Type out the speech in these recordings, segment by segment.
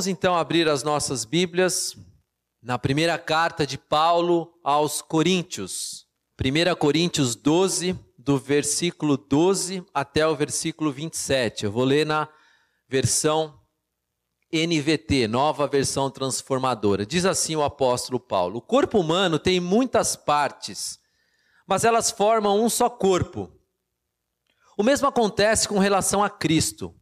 Vamos então abrir as nossas Bíblias na primeira carta de Paulo aos Coríntios. 1 Coríntios 12, do versículo 12 até o versículo 27. Eu vou ler na versão NVT, nova versão transformadora. Diz assim o apóstolo Paulo: O corpo humano tem muitas partes, mas elas formam um só corpo. O mesmo acontece com relação a Cristo.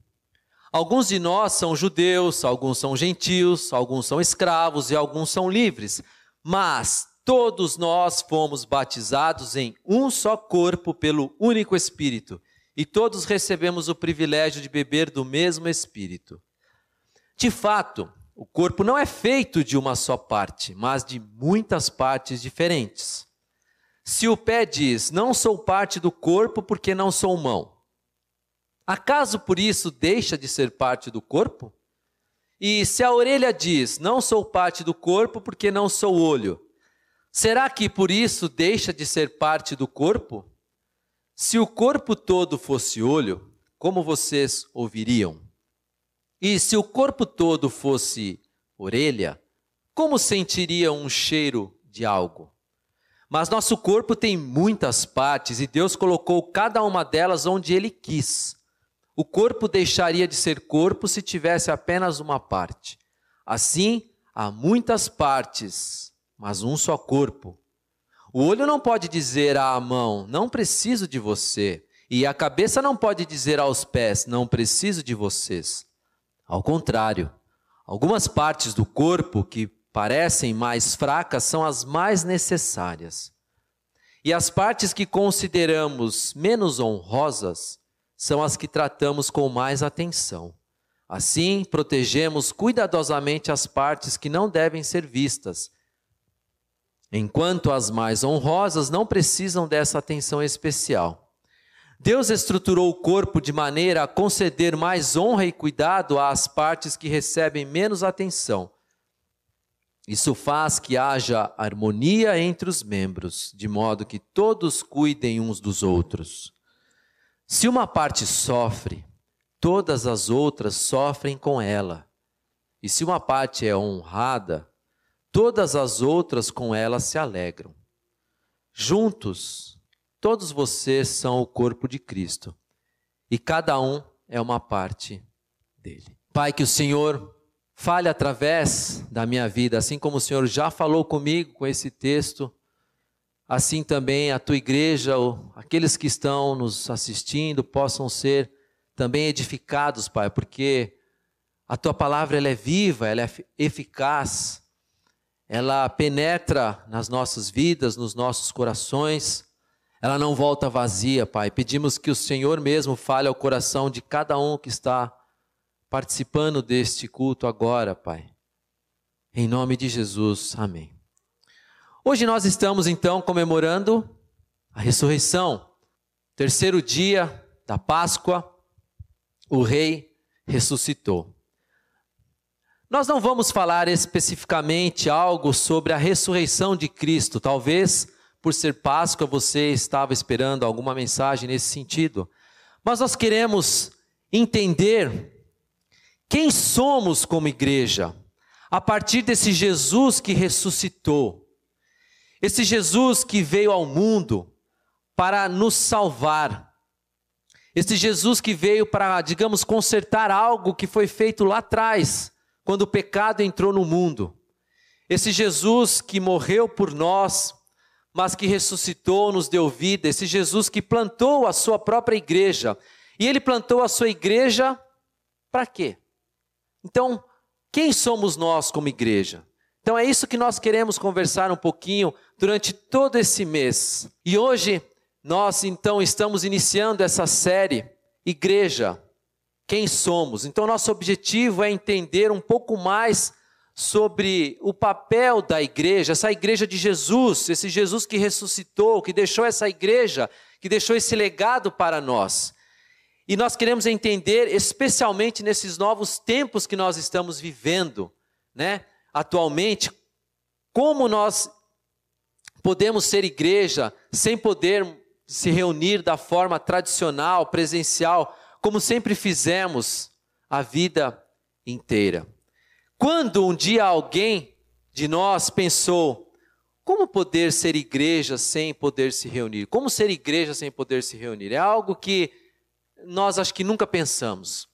Alguns de nós são judeus, alguns são gentios, alguns são escravos e alguns são livres, mas todos nós fomos batizados em um só corpo pelo único Espírito, e todos recebemos o privilégio de beber do mesmo Espírito. De fato, o corpo não é feito de uma só parte, mas de muitas partes diferentes. Se o pé diz, não sou parte do corpo porque não sou mão, Acaso por isso deixa de ser parte do corpo? E se a orelha diz: Não sou parte do corpo porque não sou olho, será que por isso deixa de ser parte do corpo? Se o corpo todo fosse olho, como vocês ouviriam? E se o corpo todo fosse orelha, como sentiriam um cheiro de algo? Mas nosso corpo tem muitas partes e Deus colocou cada uma delas onde Ele quis. O corpo deixaria de ser corpo se tivesse apenas uma parte. Assim, há muitas partes, mas um só corpo. O olho não pode dizer à mão, não preciso de você. E a cabeça não pode dizer aos pés, não preciso de vocês. Ao contrário, algumas partes do corpo que parecem mais fracas são as mais necessárias. E as partes que consideramos menos honrosas são as que tratamos com mais atenção. Assim, protegemos cuidadosamente as partes que não devem ser vistas, enquanto as mais honrosas não precisam dessa atenção especial. Deus estruturou o corpo de maneira a conceder mais honra e cuidado às partes que recebem menos atenção. Isso faz que haja harmonia entre os membros, de modo que todos cuidem uns dos outros. Se uma parte sofre, todas as outras sofrem com ela. E se uma parte é honrada, todas as outras com ela se alegram. Juntos, todos vocês são o corpo de Cristo, e cada um é uma parte dele. Pai, que o Senhor fale através da minha vida, assim como o Senhor já falou comigo com esse texto assim também a tua igreja, aqueles que estão nos assistindo, possam ser também edificados, Pai, porque a tua palavra ela é viva, ela é eficaz, ela penetra nas nossas vidas, nos nossos corações, ela não volta vazia, Pai. Pedimos que o Senhor mesmo fale ao coração de cada um que está participando deste culto agora, Pai. Em nome de Jesus, amém. Hoje nós estamos então comemorando a ressurreição, terceiro dia da Páscoa, o Rei ressuscitou. Nós não vamos falar especificamente algo sobre a ressurreição de Cristo, talvez por ser Páscoa você estava esperando alguma mensagem nesse sentido, mas nós queremos entender quem somos como igreja, a partir desse Jesus que ressuscitou. Esse Jesus que veio ao mundo para nos salvar. Esse Jesus que veio para, digamos, consertar algo que foi feito lá atrás, quando o pecado entrou no mundo. Esse Jesus que morreu por nós, mas que ressuscitou, nos deu vida. Esse Jesus que plantou a sua própria igreja. E ele plantou a sua igreja para quê? Então, quem somos nós como igreja? Então é isso que nós queremos conversar um pouquinho durante todo esse mês. E hoje nós então estamos iniciando essa série Igreja, quem somos? Então nosso objetivo é entender um pouco mais sobre o papel da igreja, essa igreja de Jesus, esse Jesus que ressuscitou, que deixou essa igreja, que deixou esse legado para nós. E nós queremos entender, especialmente nesses novos tempos que nós estamos vivendo, né? Atualmente, como nós podemos ser igreja sem poder se reunir da forma tradicional, presencial, como sempre fizemos a vida inteira. Quando um dia alguém de nós pensou, como poder ser igreja sem poder se reunir? Como ser igreja sem poder se reunir? É algo que nós acho que nunca pensamos.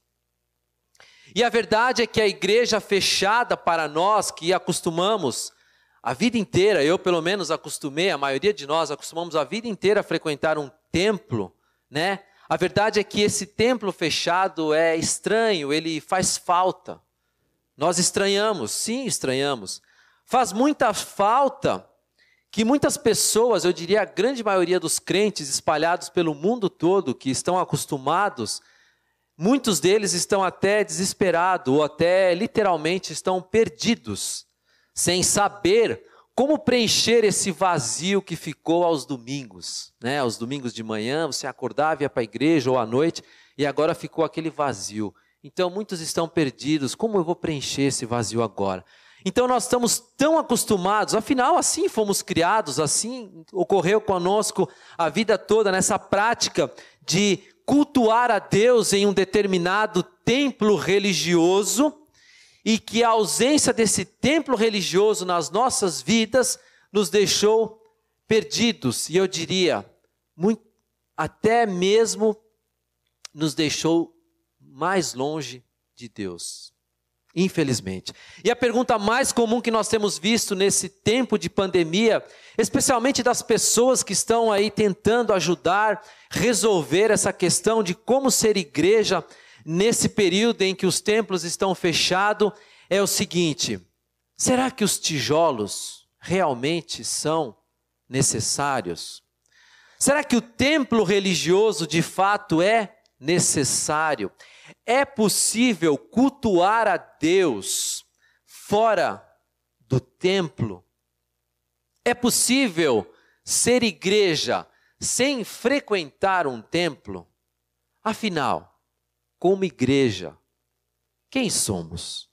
E a verdade é que a igreja fechada para nós que acostumamos a vida inteira, eu pelo menos acostumei, a maioria de nós acostumamos a vida inteira a frequentar um templo, né? A verdade é que esse templo fechado é estranho, ele faz falta. Nós estranhamos, sim, estranhamos. Faz muita falta que muitas pessoas, eu diria a grande maioria dos crentes espalhados pelo mundo todo, que estão acostumados Muitos deles estão até desesperados, ou até literalmente estão perdidos, sem saber como preencher esse vazio que ficou aos domingos. Né? Aos domingos de manhã, você acordava, ia para a igreja ou à noite, e agora ficou aquele vazio. Então muitos estão perdidos. Como eu vou preencher esse vazio agora? Então nós estamos tão acostumados, afinal, assim fomos criados, assim ocorreu conosco a vida toda nessa prática de cultuar a Deus em um determinado templo religioso e que a ausência desse templo religioso nas nossas vidas nos deixou perdidos e eu diria, muito, até mesmo nos deixou mais longe de Deus. Infelizmente. E a pergunta mais comum que nós temos visto nesse tempo de pandemia, especialmente das pessoas que estão aí tentando ajudar, resolver essa questão de como ser igreja nesse período em que os templos estão fechados, é o seguinte: será que os tijolos realmente são necessários? Será que o templo religioso de fato é necessário? É possível cultuar a Deus fora do templo? É possível ser igreja sem frequentar um templo? Afinal, como igreja, quem somos?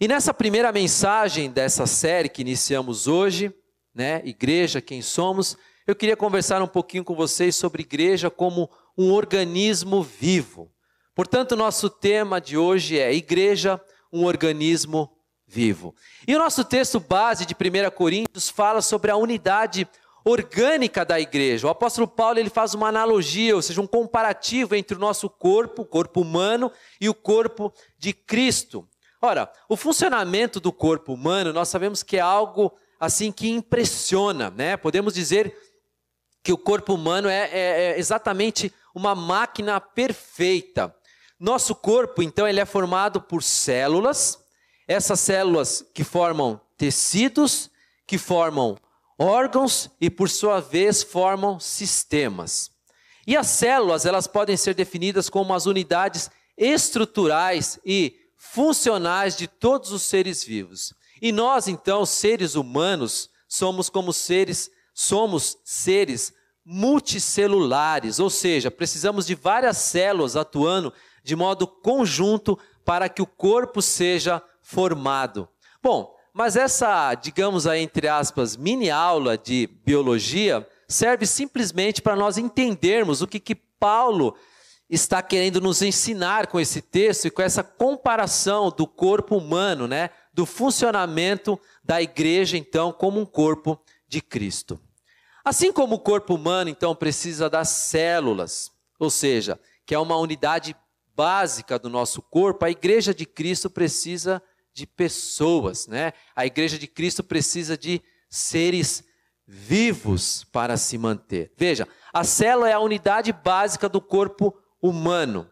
E nessa primeira mensagem dessa série que iniciamos hoje, né, Igreja, quem somos, eu queria conversar um pouquinho com vocês sobre igreja como um organismo vivo. Portanto, nosso tema de hoje é Igreja, um organismo vivo. E o nosso texto base de 1 Coríntios fala sobre a unidade orgânica da igreja. O apóstolo Paulo ele faz uma analogia, ou seja, um comparativo entre o nosso corpo, o corpo humano, e o corpo de Cristo. Ora, o funcionamento do corpo humano, nós sabemos que é algo assim que impressiona, né? Podemos dizer que o corpo humano é, é, é exatamente uma máquina perfeita. Nosso corpo, então, ele é formado por células, essas células que formam tecidos, que formam órgãos e, por sua vez, formam sistemas. E as células, elas podem ser definidas como as unidades estruturais e funcionais de todos os seres vivos. E nós, então, seres humanos, somos como seres, somos seres multicelulares, ou seja, precisamos de várias células atuando de modo conjunto para que o corpo seja formado. Bom, mas essa, digamos aí, entre aspas, mini aula de biologia serve simplesmente para nós entendermos o que, que Paulo está querendo nos ensinar com esse texto e com essa comparação do corpo humano, né? Do funcionamento da igreja, então, como um corpo de Cristo. Assim como o corpo humano, então, precisa das células, ou seja, que é uma unidade básica do nosso corpo, a igreja de Cristo precisa de pessoas, né? A igreja de Cristo precisa de seres vivos para se manter. Veja, a célula é a unidade básica do corpo humano.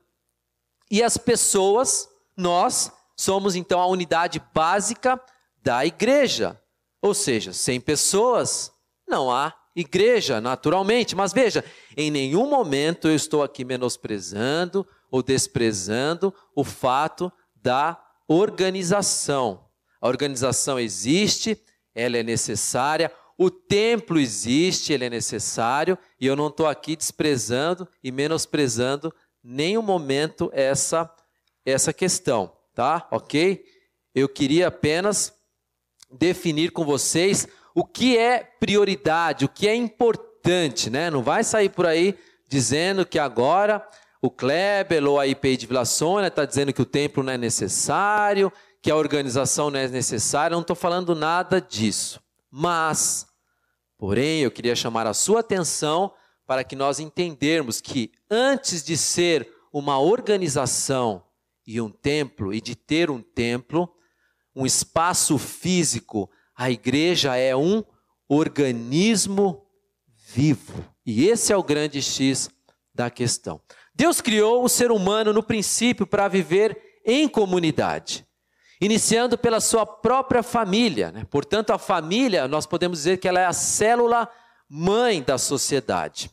E as pessoas, nós, somos então a unidade básica da igreja. Ou seja, sem pessoas, não há igreja, naturalmente. Mas veja, em nenhum momento eu estou aqui menosprezando ou desprezando o fato da organização. A organização existe, ela é necessária, o templo existe, ele é necessário, e eu não estou aqui desprezando e menosprezando nenhum momento essa essa questão, tá? OK? Eu queria apenas definir com vocês o que é prioridade, o que é importante, né? Não vai sair por aí dizendo que agora o Kleber ou a IPI de Vila Sônia está dizendo que o templo não é necessário, que a organização não é necessária, não estou falando nada disso. Mas, porém, eu queria chamar a sua atenção para que nós entendermos que antes de ser uma organização e um templo, e de ter um templo, um espaço físico, a igreja é um organismo vivo. E esse é o grande X da questão. Deus criou o ser humano no princípio para viver em comunidade, iniciando pela sua própria família. Né? Portanto, a família, nós podemos dizer que ela é a célula mãe da sociedade.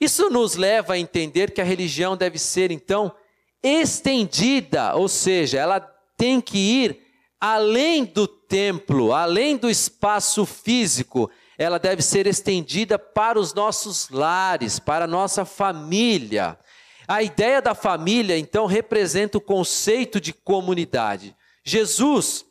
Isso nos leva a entender que a religião deve ser, então, estendida, ou seja, ela tem que ir além do templo, além do espaço físico, ela deve ser estendida para os nossos lares, para a nossa família. A ideia da família, então, representa o conceito de comunidade. Jesus,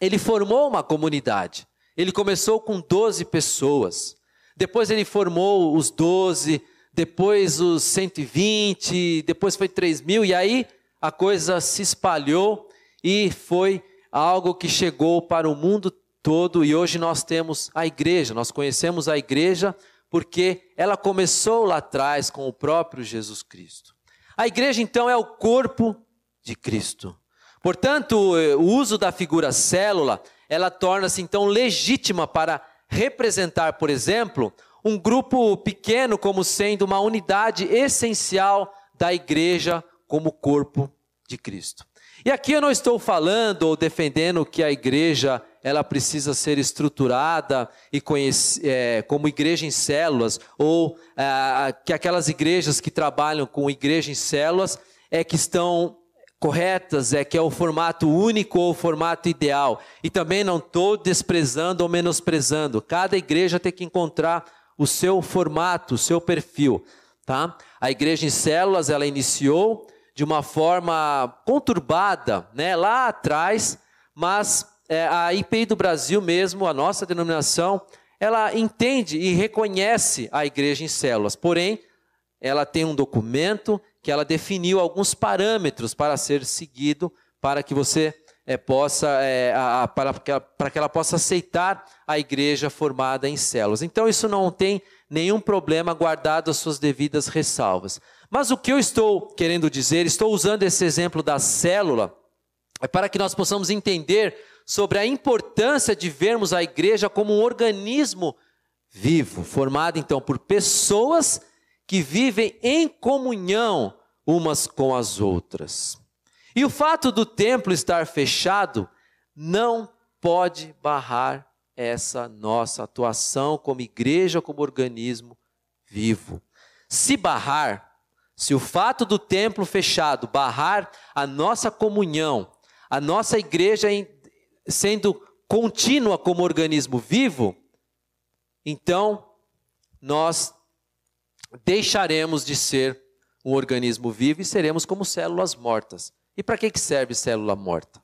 ele formou uma comunidade. Ele começou com 12 pessoas. Depois ele formou os 12, depois os 120, depois foi 3 mil, e aí a coisa se espalhou e foi algo que chegou para o mundo todo. E hoje nós temos a igreja, nós conhecemos a igreja porque ela começou lá atrás com o próprio Jesus Cristo. A igreja então é o corpo de Cristo. Portanto, o uso da figura célula, ela torna-se então legítima para representar, por exemplo, um grupo pequeno como sendo uma unidade essencial da igreja como corpo de Cristo. E aqui eu não estou falando ou defendendo que a igreja ela precisa ser estruturada e conhece, é, como igreja em células, ou é, que aquelas igrejas que trabalham com igreja em células é que estão corretas, é que é o formato único ou o formato ideal. E também não estou desprezando ou menosprezando. Cada igreja tem que encontrar o seu formato, o seu perfil. Tá? A igreja em células ela iniciou de uma forma conturbada, né, lá atrás, mas é, a IPI do Brasil mesmo, a nossa denominação, ela entende e reconhece a igreja em células. Porém, ela tem um documento que ela definiu alguns parâmetros para ser seguido para que você é, possa é, a, a, para, que ela, para que ela possa aceitar a igreja formada em células. Então isso não tem nenhum problema guardado as suas devidas ressalvas. Mas o que eu estou querendo dizer, estou usando esse exemplo da célula, é para que nós possamos entender sobre a importância de vermos a igreja como um organismo vivo, formado então por pessoas que vivem em comunhão umas com as outras. E o fato do templo estar fechado não pode barrar essa nossa atuação como igreja, como organismo vivo. Se barrar, se o fato do templo fechado barrar a nossa comunhão, a nossa igreja sendo contínua como organismo vivo, então nós deixaremos de ser um organismo vivo e seremos como células mortas. E para que serve célula morta?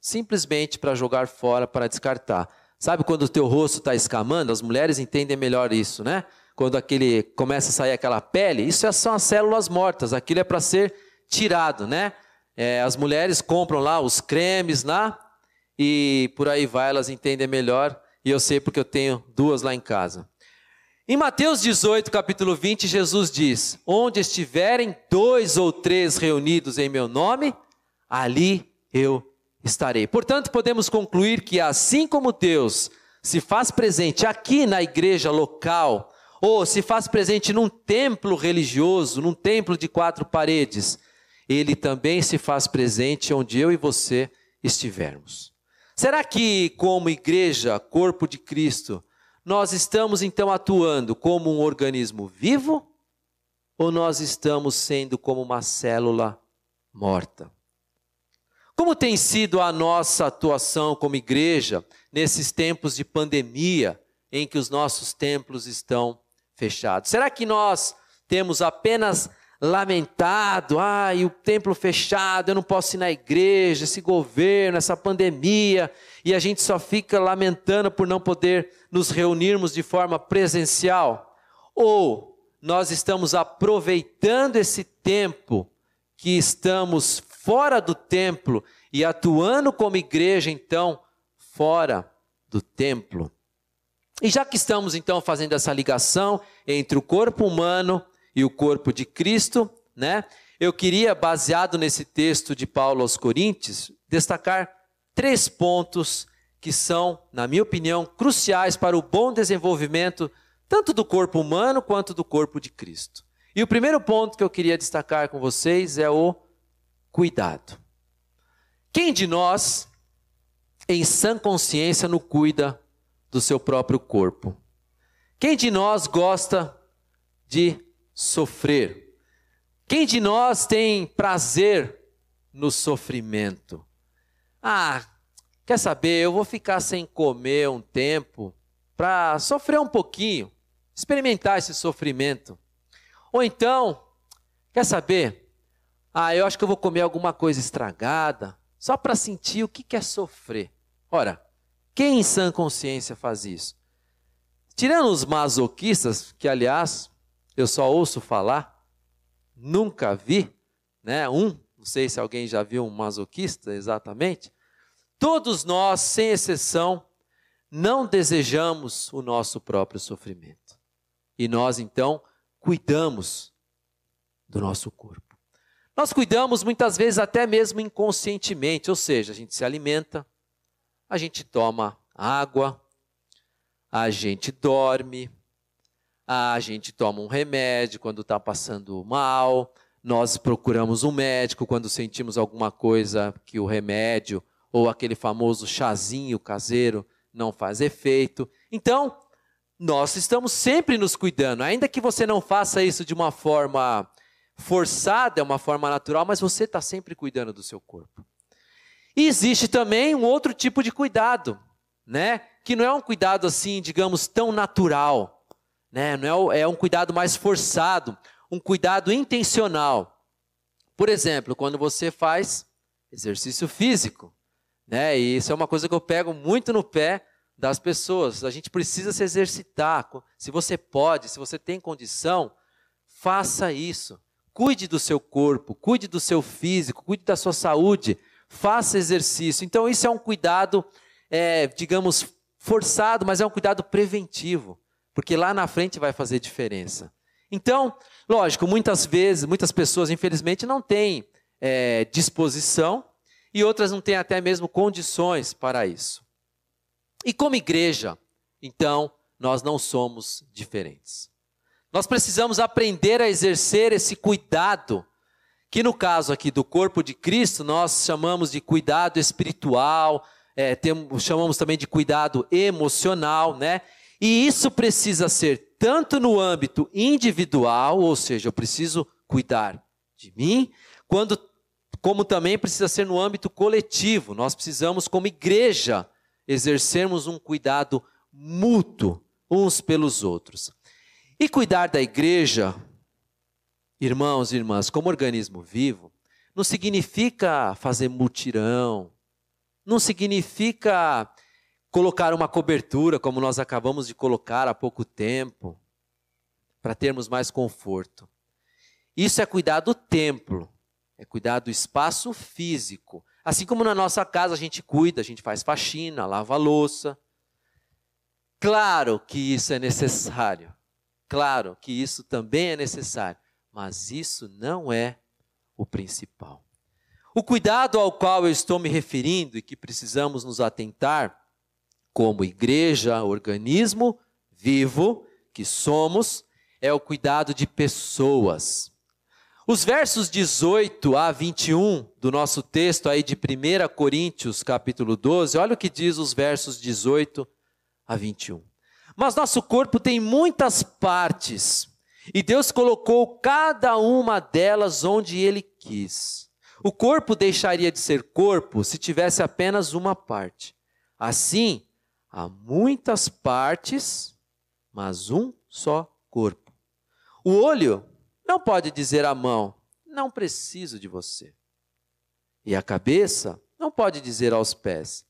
Simplesmente para jogar fora, para descartar. Sabe quando o teu rosto está escamando? As mulheres entendem melhor isso, né? Quando aquele começa a sair aquela pele, isso são as células mortas. Aquilo é para ser tirado, né? É, as mulheres compram lá os cremes lá e por aí vai, elas entendem melhor. E eu sei porque eu tenho duas lá em casa. Em Mateus 18, capítulo 20, Jesus diz: Onde estiverem dois ou três reunidos em meu nome, ali eu estarei. Portanto, podemos concluir que assim como Deus se faz presente aqui na igreja local, ou se faz presente num templo religioso, num templo de quatro paredes, ele também se faz presente onde eu e você estivermos. Será que, como igreja, corpo de Cristo, nós estamos então atuando como um organismo vivo ou nós estamos sendo como uma célula morta? Como tem sido a nossa atuação como igreja nesses tempos de pandemia em que os nossos templos estão fechados? Será que nós temos apenas lamentado, ai, o templo fechado, eu não posso ir na igreja, esse governo, essa pandemia, e a gente só fica lamentando por não poder nos reunirmos de forma presencial? Ou nós estamos aproveitando esse tempo que estamos fora do templo e atuando como igreja, então, fora do templo. E já que estamos então fazendo essa ligação entre o corpo humano e o corpo de Cristo, né? Eu queria, baseado nesse texto de Paulo aos Coríntios, destacar três pontos que são, na minha opinião, cruciais para o bom desenvolvimento tanto do corpo humano quanto do corpo de Cristo. E o primeiro ponto que eu queria destacar com vocês é o cuidado. Quem de nós, em sã consciência, não cuida do seu próprio corpo? Quem de nós gosta de sofrer? Quem de nós tem prazer no sofrimento? Ah, quer saber? Eu vou ficar sem comer um tempo para sofrer um pouquinho, experimentar esse sofrimento. Ou então, quer saber? Ah, eu acho que eu vou comer alguma coisa estragada, só para sentir o que é sofrer. Ora, quem em sã consciência faz isso? Tirando os masoquistas, que aliás eu só ouço falar, nunca vi, né? Um, não sei se alguém já viu um masoquista exatamente. Todos nós, sem exceção, não desejamos o nosso próprio sofrimento. E nós então cuidamos do nosso corpo. Nós cuidamos muitas vezes até mesmo inconscientemente, ou seja, a gente se alimenta, a gente toma água, a gente dorme, a gente toma um remédio quando está passando mal, nós procuramos um médico quando sentimos alguma coisa que o remédio ou aquele famoso chazinho caseiro não faz efeito. Então, nós estamos sempre nos cuidando, ainda que você não faça isso de uma forma forçada, é uma forma natural, mas você está sempre cuidando do seu corpo. E existe também um outro tipo de cuidado, né? Que não é um cuidado assim, digamos, tão natural né? Não é, é um cuidado mais forçado, um cuidado intencional. Por exemplo, quando você faz exercício físico, né? E isso é uma coisa que eu pego muito no pé das pessoas. A gente precisa se exercitar. Se você pode, se você tem condição, faça isso. Cuide do seu corpo, cuide do seu físico, cuide da sua saúde, faça exercício. Então, isso é um cuidado, é, digamos, forçado, mas é um cuidado preventivo porque lá na frente vai fazer diferença. Então, lógico, muitas vezes, muitas pessoas, infelizmente, não têm é, disposição e outras não têm até mesmo condições para isso. E como igreja, então, nós não somos diferentes. Nós precisamos aprender a exercer esse cuidado, que no caso aqui do corpo de Cristo, nós chamamos de cuidado espiritual, é, temos, chamamos também de cuidado emocional, né? E isso precisa ser tanto no âmbito individual, ou seja, eu preciso cuidar de mim, quando, como também precisa ser no âmbito coletivo. Nós precisamos, como igreja, exercermos um cuidado mútuo uns pelos outros. E cuidar da igreja, irmãos e irmãs, como organismo vivo, não significa fazer mutirão, não significa colocar uma cobertura, como nós acabamos de colocar há pouco tempo, para termos mais conforto. Isso é cuidar do templo, é cuidar do espaço físico. Assim como na nossa casa a gente cuida, a gente faz faxina, lava louça. Claro que isso é necessário. Claro que isso também é necessário. Mas isso não é o principal. O cuidado ao qual eu estou me referindo e que precisamos nos atentar como igreja, organismo vivo que somos, é o cuidado de pessoas. Os versos 18 a 21 do nosso texto aí de 1 Coríntios, capítulo 12, olha o que diz os versos 18 a 21. Mas nosso corpo tem muitas partes, e Deus colocou cada uma delas onde ele quis. O corpo deixaria de ser corpo se tivesse apenas uma parte. Assim, Há muitas partes, mas um só corpo. O olho não pode dizer à mão: Não preciso de você. E a cabeça não pode dizer aos pés: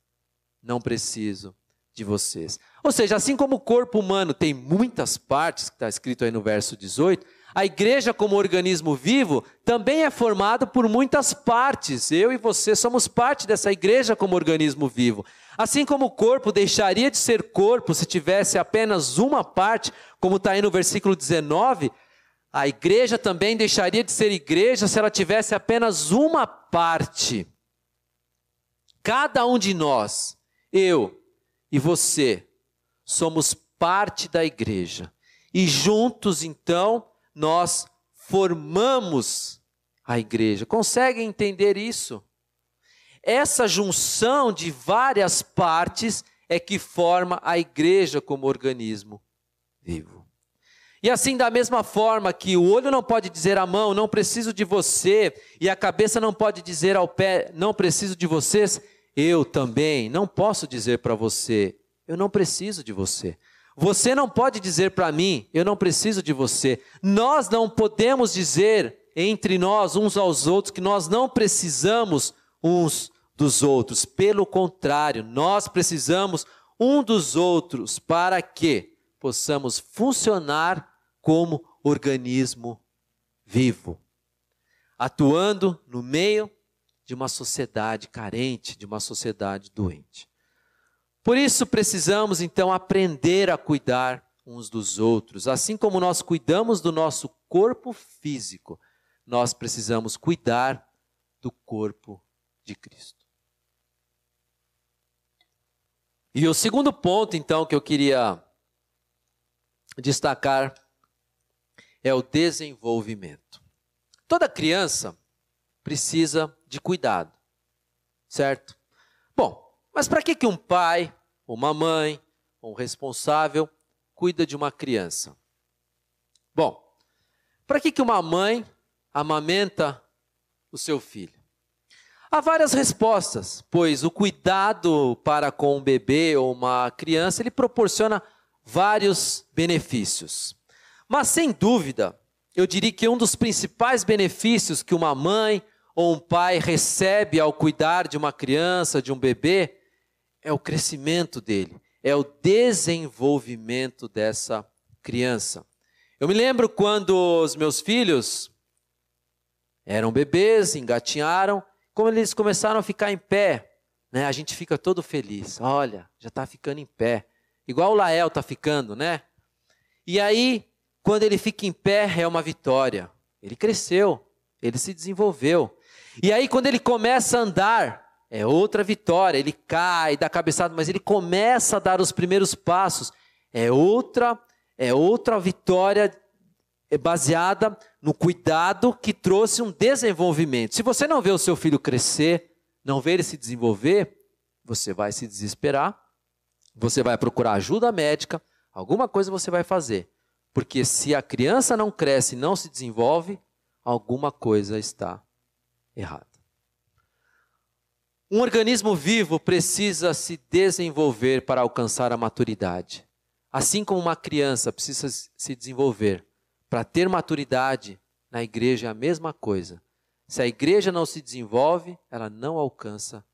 Não preciso de vocês. Ou seja, assim como o corpo humano tem muitas partes, que está escrito aí no verso 18, A igreja, como organismo vivo, também é formado por muitas partes. Eu e você somos parte dessa igreja como organismo vivo. Assim como o corpo deixaria de ser corpo se tivesse apenas uma parte, como está aí no versículo 19, a igreja também deixaria de ser igreja se ela tivesse apenas uma parte. Cada um de nós, eu e você, somos parte da igreja. E juntos, então, nós formamos a igreja. Conseguem entender isso? Essa junção de várias partes é que forma a igreja como organismo vivo. E assim, da mesma forma que o olho não pode dizer à mão, não preciso de você, e a cabeça não pode dizer ao pé, não preciso de vocês, eu também não posso dizer para você, eu não preciso de você. Você não pode dizer para mim, eu não preciso de você. Nós não podemos dizer entre nós, uns aos outros, que nós não precisamos uns dos outros. Pelo contrário, nós precisamos um dos outros para que possamos funcionar como organismo vivo, atuando no meio de uma sociedade carente, de uma sociedade doente. Por isso precisamos então aprender a cuidar uns dos outros. Assim como nós cuidamos do nosso corpo físico, nós precisamos cuidar do corpo de Cristo. E o segundo ponto, então, que eu queria destacar é o desenvolvimento. Toda criança precisa de cuidado, certo? Bom, mas para que, que um pai, uma mãe, um responsável cuida de uma criança? Bom, para que, que uma mãe amamenta o seu filho? Há várias respostas, pois o cuidado para com um bebê ou uma criança, ele proporciona vários benefícios. Mas sem dúvida, eu diria que um dos principais benefícios que uma mãe ou um pai recebe ao cuidar de uma criança, de um bebê, é o crescimento dele, é o desenvolvimento dessa criança. Eu me lembro quando os meus filhos eram bebês, engatinharam, como eles começaram a ficar em pé, né? A gente fica todo feliz. Olha, já está ficando em pé. Igual o Lael está ficando, né? E aí, quando ele fica em pé, é uma vitória. Ele cresceu, ele se desenvolveu. E aí, quando ele começa a andar, é outra vitória. Ele cai, dá cabeçada, mas ele começa a dar os primeiros passos. É outra, é outra vitória é baseada no cuidado que trouxe um desenvolvimento. Se você não vê o seu filho crescer, não vê ele se desenvolver, você vai se desesperar, você vai procurar ajuda médica, alguma coisa você vai fazer. Porque se a criança não cresce e não se desenvolve, alguma coisa está errada. Um organismo vivo precisa se desenvolver para alcançar a maturidade. Assim como uma criança precisa se desenvolver para ter maturidade, na igreja é a mesma coisa. Se a igreja não se desenvolve, ela não alcança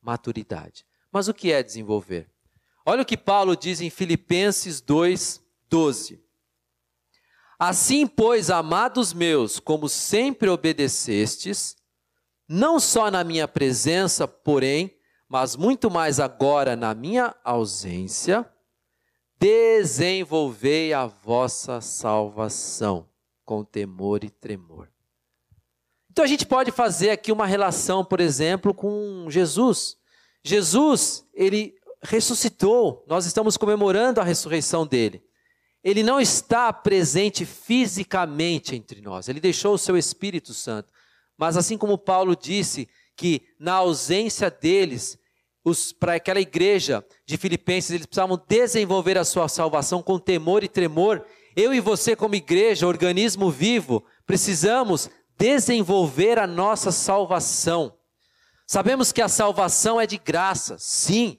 maturidade. Mas o que é desenvolver? Olha o que Paulo diz em Filipenses 2, 12. Assim, pois, amados meus, como sempre obedecestes, não só na minha presença, porém, mas muito mais agora na minha ausência, desenvolvei a vossa salvação com temor e tremor. Então a gente pode fazer aqui uma relação, por exemplo, com Jesus. Jesus, ele ressuscitou, nós estamos comemorando a ressurreição dele. Ele não está presente fisicamente entre nós, ele deixou o seu Espírito Santo. Mas assim como Paulo disse que na ausência deles, para aquela igreja de Filipenses, eles precisavam desenvolver a sua salvação com temor e tremor. Eu e você, como igreja, organismo vivo, precisamos desenvolver a nossa salvação. Sabemos que a salvação é de graça, sim.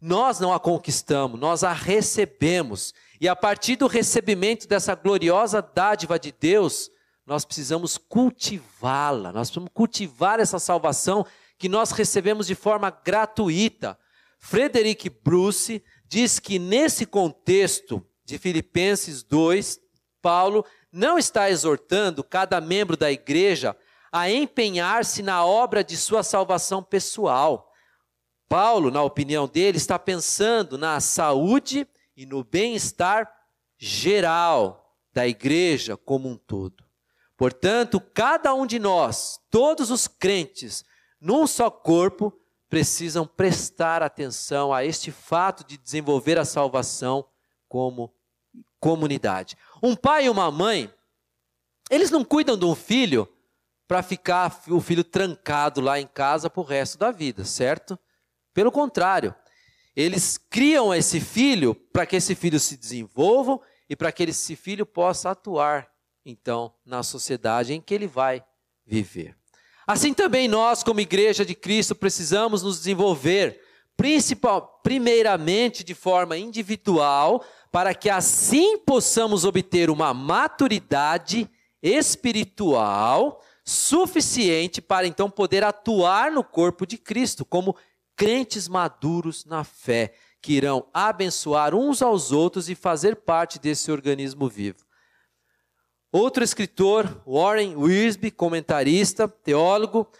Nós não a conquistamos, nós a recebemos. E a partir do recebimento dessa gloriosa dádiva de Deus, nós precisamos cultivá-la, nós precisamos cultivar essa salvação que nós recebemos de forma gratuita. Frederick Bruce diz que nesse contexto de Filipenses 2, Paulo não está exortando cada membro da igreja a empenhar-se na obra de sua salvação pessoal. Paulo, na opinião dele, está pensando na saúde e no bem-estar geral da igreja como um todo. Portanto, cada um de nós, todos os crentes, num só corpo, precisam prestar atenção a este fato de desenvolver a salvação como comunidade. Um pai e uma mãe, eles não cuidam de um filho para ficar o filho trancado lá em casa para o resto da vida, certo? Pelo contrário, eles criam esse filho para que esse filho se desenvolva e para que esse filho possa atuar, então, na sociedade em que ele vai viver. Assim também nós, como igreja de Cristo, precisamos nos desenvolver, principal, primeiramente de forma individual, para que assim possamos obter uma maturidade espiritual suficiente para então poder atuar no corpo de Cristo como crentes maduros na fé, que irão abençoar uns aos outros e fazer parte desse organismo vivo. Outro escritor, Warren Wiersbe, comentarista, teólogo,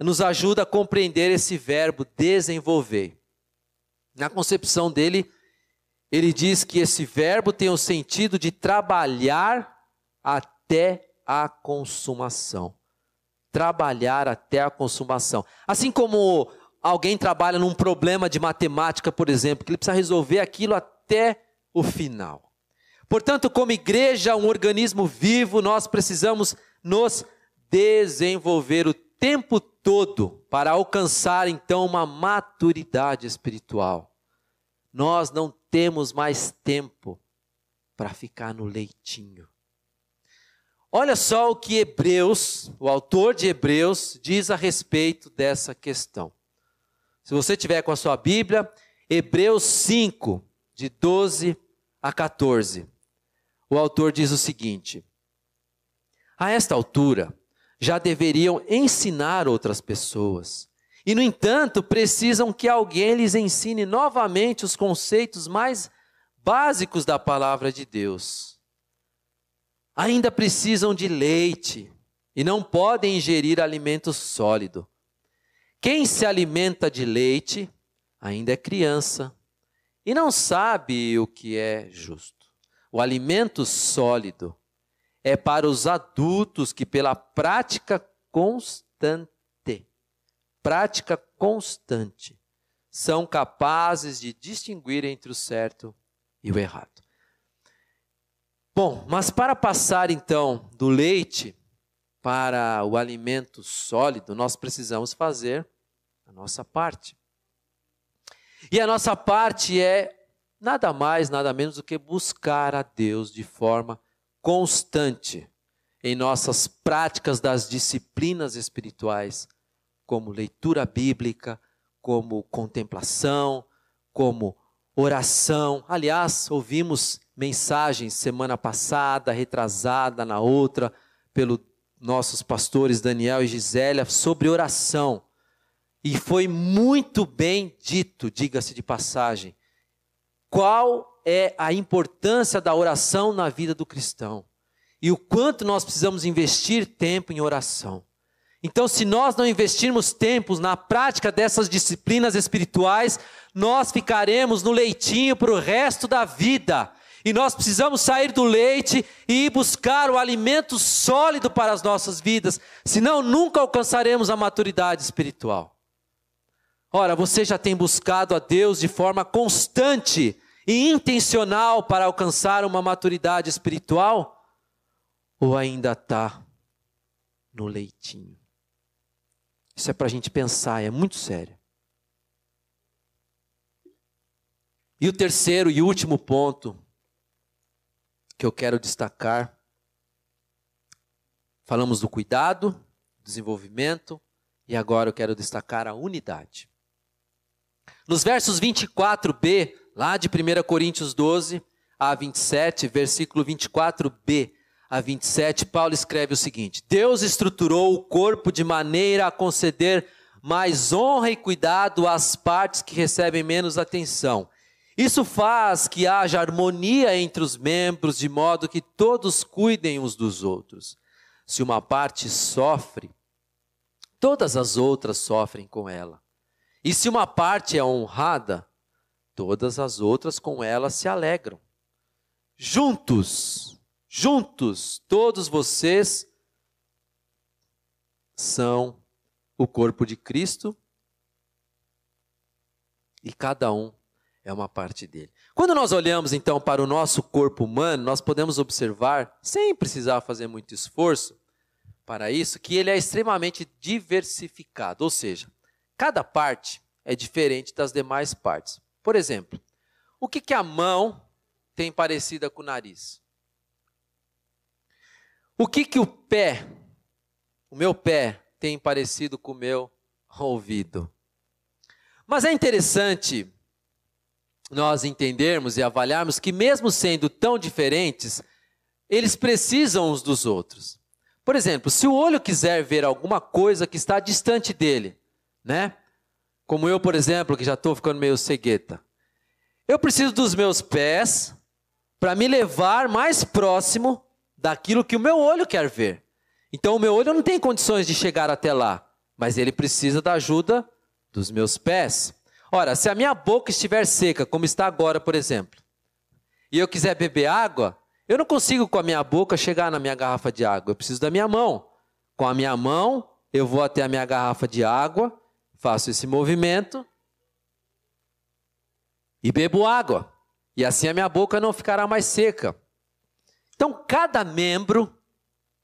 nos ajuda a compreender esse verbo desenvolver. Na concepção dele, ele diz que esse verbo tem o sentido de trabalhar até a consumação trabalhar até a consumação. Assim como alguém trabalha num problema de matemática, por exemplo, que ele precisa resolver aquilo até o final. Portanto, como igreja, um organismo vivo, nós precisamos nos desenvolver o tempo todo para alcançar então uma maturidade espiritual. Nós não temos mais tempo para ficar no leitinho. Olha só o que Hebreus, o autor de Hebreus, diz a respeito dessa questão. Se você tiver com a sua Bíblia, Hebreus 5, de 12 a 14. O autor diz o seguinte: A esta altura, já deveriam ensinar outras pessoas. E, no entanto, precisam que alguém lhes ensine novamente os conceitos mais básicos da palavra de Deus ainda precisam de leite e não podem ingerir alimento sólido. Quem se alimenta de leite ainda é criança e não sabe o que é justo. O alimento sólido é para os adultos que, pela prática constante, prática constante, são capazes de distinguir entre o certo e o errado. Bom, mas para passar então do leite para o alimento sólido, nós precisamos fazer a nossa parte. E a nossa parte é nada mais, nada menos do que buscar a Deus de forma constante em nossas práticas das disciplinas espirituais, como leitura bíblica, como contemplação, como oração. Aliás, ouvimos mensagens semana passada, retrasada, na outra, pelos nossos pastores Daniel e Gisélia, sobre oração. E foi muito bem dito, diga-se de passagem, qual é a importância da oração na vida do cristão e o quanto nós precisamos investir tempo em oração. Então, se nós não investirmos tempos na prática dessas disciplinas espirituais, nós ficaremos no leitinho para o resto da vida. E nós precisamos sair do leite e ir buscar o alimento sólido para as nossas vidas, senão nunca alcançaremos a maturidade espiritual. Ora, você já tem buscado a Deus de forma constante e intencional para alcançar uma maturidade espiritual? Ou ainda está no leitinho? Isso é para a gente pensar, é muito sério. E o terceiro e último ponto que eu quero destacar. Falamos do cuidado, desenvolvimento, e agora eu quero destacar a unidade. Nos versos 24b, lá de 1 Coríntios 12 a 27, versículo 24b a 27, Paulo escreve o seguinte: Deus estruturou o corpo de maneira a conceder mais honra e cuidado às partes que recebem menos atenção Isso faz que haja harmonia entre os membros, de modo que todos cuidem uns dos outros. Se uma parte sofre, todas as outras sofrem com ela. E se uma parte é honrada, todas as outras com ela se alegram. Juntos, juntos, todos vocês são o corpo de Cristo e cada um é uma parte dele. Quando nós olhamos então para o nosso corpo humano, nós podemos observar, sem precisar fazer muito esforço para isso, que ele é extremamente diversificado, ou seja, cada parte é diferente das demais partes. Por exemplo, o que, que a mão tem parecida com o nariz? O que, que o pé, o meu pé, tem parecido com o meu ouvido? Mas é interessante nós entendermos e avaliarmos que, mesmo sendo tão diferentes, eles precisam uns dos outros. Por exemplo, se o olho quiser ver alguma coisa que está distante dele, né? Como eu, por exemplo, que já estou ficando meio cegueta. Eu preciso dos meus pés para me levar mais próximo daquilo que o meu olho quer ver. Então, o meu olho não tem condições de chegar até lá, mas ele precisa da ajuda dos meus pés. Ora, se a minha boca estiver seca, como está agora, por exemplo, e eu quiser beber água, eu não consigo com a minha boca chegar na minha garrafa de água, eu preciso da minha mão. Com a minha mão, eu vou até a minha garrafa de água, faço esse movimento e bebo água. E assim a minha boca não ficará mais seca. Então, cada membro,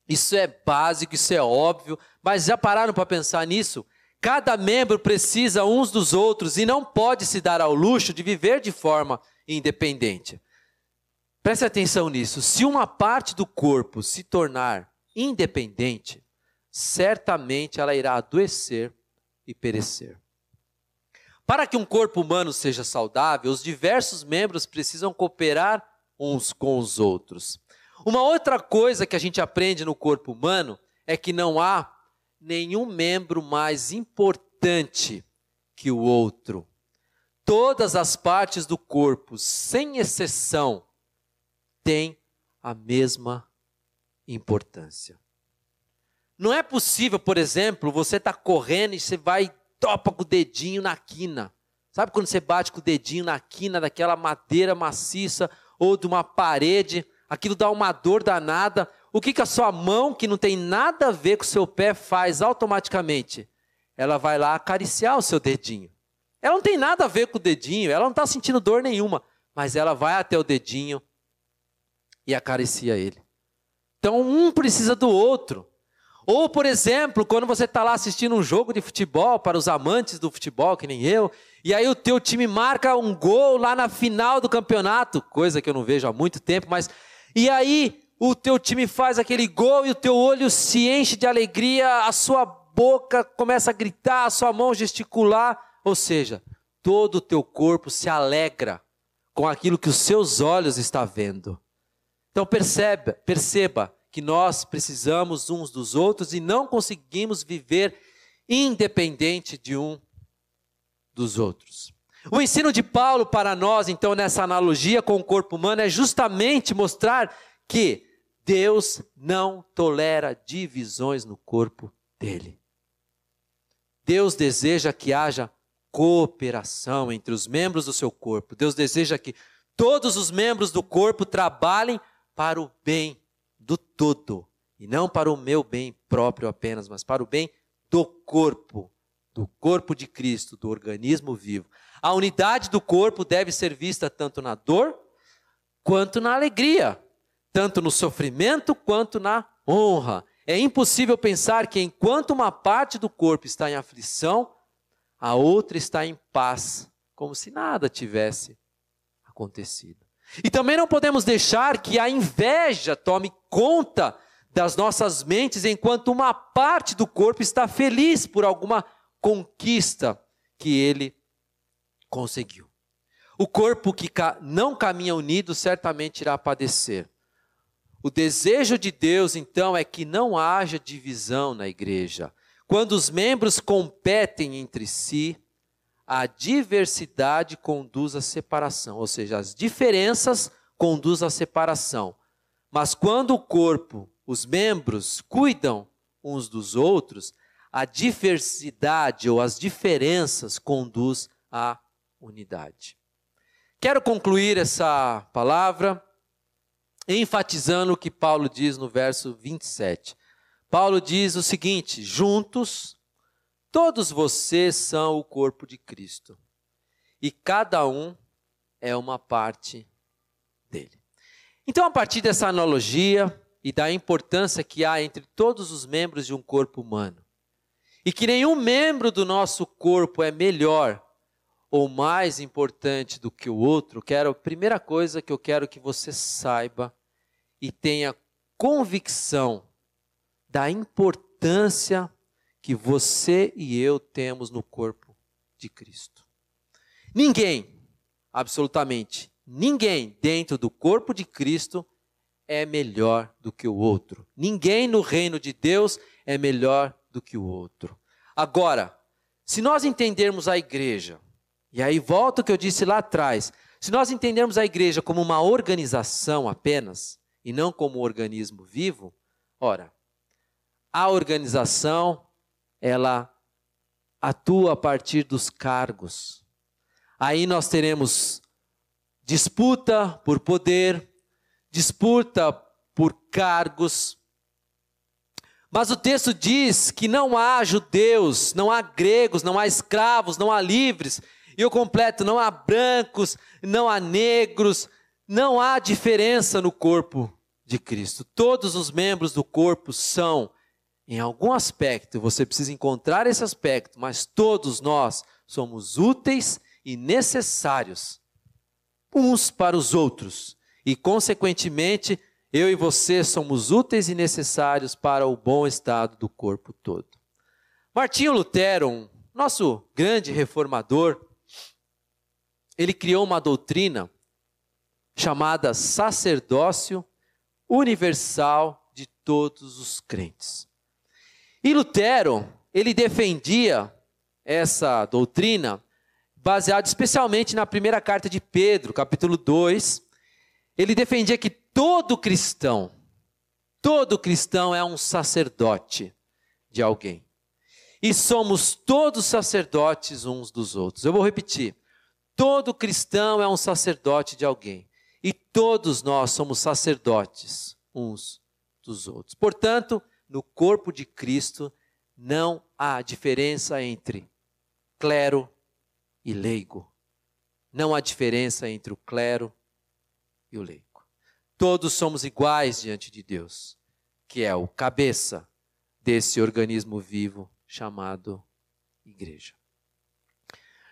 isso é básico, isso é óbvio, mas já pararam para pensar nisso? Cada membro precisa uns dos outros e não pode se dar ao luxo de viver de forma independente. Preste atenção nisso. Se uma parte do corpo se tornar independente, certamente ela irá adoecer e perecer. Para que um corpo humano seja saudável, os diversos membros precisam cooperar uns com os outros. Uma outra coisa que a gente aprende no corpo humano é que não há nenhum membro mais importante que o outro. Todas as partes do corpo, sem exceção, têm a mesma importância. Não é possível, por exemplo, você está correndo e você vai topa com o dedinho na quina. Sabe quando você bate com o dedinho na quina daquela madeira maciça ou de uma parede, aquilo dá uma dor danada. O que, que a sua mão, que não tem nada a ver com o seu pé, faz automaticamente? Ela vai lá acariciar o seu dedinho. Ela não tem nada a ver com o dedinho, ela não está sentindo dor nenhuma, mas ela vai até o dedinho e acaricia ele. Então um precisa do outro. Ou, por exemplo, quando você está lá assistindo um jogo de futebol, para os amantes do futebol, que nem eu, e aí o teu time marca um gol lá na final do campeonato, coisa que eu não vejo há muito tempo, mas. E aí o teu time faz aquele gol e o teu olho se enche de alegria, a sua boca começa a gritar, a sua mão gesticular, ou seja, todo o teu corpo se alegra com aquilo que os seus olhos estão vendo. Então perceba, perceba que nós precisamos uns dos outros e não conseguimos viver independente de um dos outros. O ensino de Paulo para nós, então, nessa analogia com o corpo humano, é justamente mostrar que Deus não tolera divisões no corpo dele. Deus deseja que haja cooperação entre os membros do seu corpo. Deus deseja que todos os membros do corpo trabalhem para o bem do todo, e não para o meu bem próprio apenas, mas para o bem do corpo, do corpo de Cristo, do organismo vivo. A unidade do corpo deve ser vista tanto na dor quanto na alegria tanto no sofrimento quanto na honra. É impossível pensar que enquanto uma parte do corpo está em aflição, a outra está em paz, como se nada tivesse acontecido. E também não podemos deixar que a inveja tome conta das nossas mentes enquanto uma parte do corpo está feliz por alguma conquista que ele conseguiu. O corpo que não caminha unido certamente irá padecer. O desejo de Deus, então, é que não haja divisão na igreja. Quando os membros competem entre si, a diversidade conduz à separação, ou seja, as diferenças conduzem à separação. Mas quando o corpo, os membros, cuidam uns dos outros, a diversidade ou as diferenças conduz à unidade. Quero concluir essa palavra enfatizando o que Paulo diz no verso 27. Paulo diz o seguinte: juntos, todos vocês são o corpo de Cristo, e cada um é uma parte dele. Então, a partir dessa analogia e da importância que há entre todos os membros de um corpo humano, e que nenhum membro do nosso corpo é melhor ou mais importante do que o outro, quero a primeira coisa que eu quero que você saiba e tenha convicção da importância que você e eu temos no corpo de Cristo. Ninguém, absolutamente ninguém dentro do corpo de Cristo é melhor do que o outro. Ninguém no reino de Deus é melhor do que o outro. Agora, se nós entendermos a igreja e aí volta o que eu disse lá atrás. Se nós entendermos a igreja como uma organização apenas, e não como um organismo vivo, ora, a organização, ela atua a partir dos cargos. Aí nós teremos disputa por poder, disputa por cargos. Mas o texto diz que não há judeus, não há gregos, não há escravos, não há livres, e eu completo: não há brancos, não há negros, não há diferença no corpo de Cristo. Todos os membros do corpo são, em algum aspecto, você precisa encontrar esse aspecto, mas todos nós somos úteis e necessários uns para os outros. E, consequentemente, eu e você somos úteis e necessários para o bom estado do corpo todo. Martinho Lutero, nosso grande reformador, ele criou uma doutrina chamada sacerdócio universal de todos os crentes. E Lutero, ele defendia essa doutrina baseado especialmente na primeira carta de Pedro, capítulo 2. Ele defendia que todo cristão, todo cristão é um sacerdote de alguém. E somos todos sacerdotes uns dos outros. Eu vou repetir. Todo cristão é um sacerdote de alguém. E todos nós somos sacerdotes uns dos outros. Portanto, no corpo de Cristo não há diferença entre clero e leigo. Não há diferença entre o clero e o leigo. Todos somos iguais diante de Deus, que é o cabeça desse organismo vivo chamado igreja.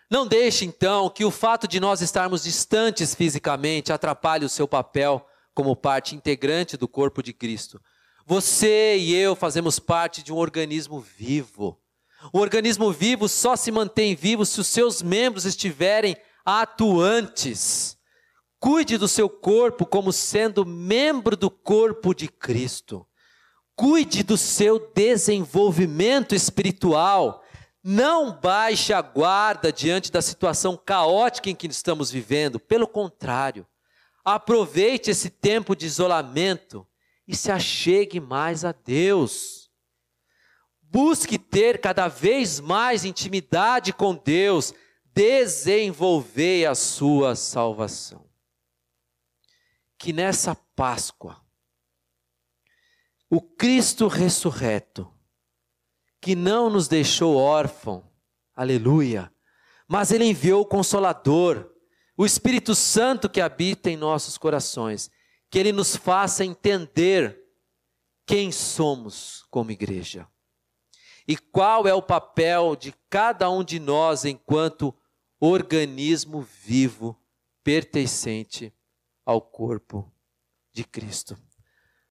Não deixe, então, que o fato de nós estarmos distantes fisicamente atrapalhe o seu papel como parte integrante do corpo de Cristo. Você e eu fazemos parte de um organismo vivo. O organismo vivo só se mantém vivo se os seus membros estiverem atuantes. Cuide do seu corpo como sendo membro do corpo de Cristo. Cuide do seu desenvolvimento espiritual não baixe a guarda diante da situação caótica em que estamos vivendo. Pelo contrário, aproveite esse tempo de isolamento e se achegue mais a Deus. Busque ter cada vez mais intimidade com Deus, desenvolver a sua salvação. Que nessa Páscoa, o Cristo ressurreto que não nos deixou órfão, aleluia, mas Ele enviou o Consolador, o Espírito Santo que habita em nossos corações, que Ele nos faça entender quem somos como igreja e qual é o papel de cada um de nós enquanto organismo vivo pertencente ao corpo de Cristo.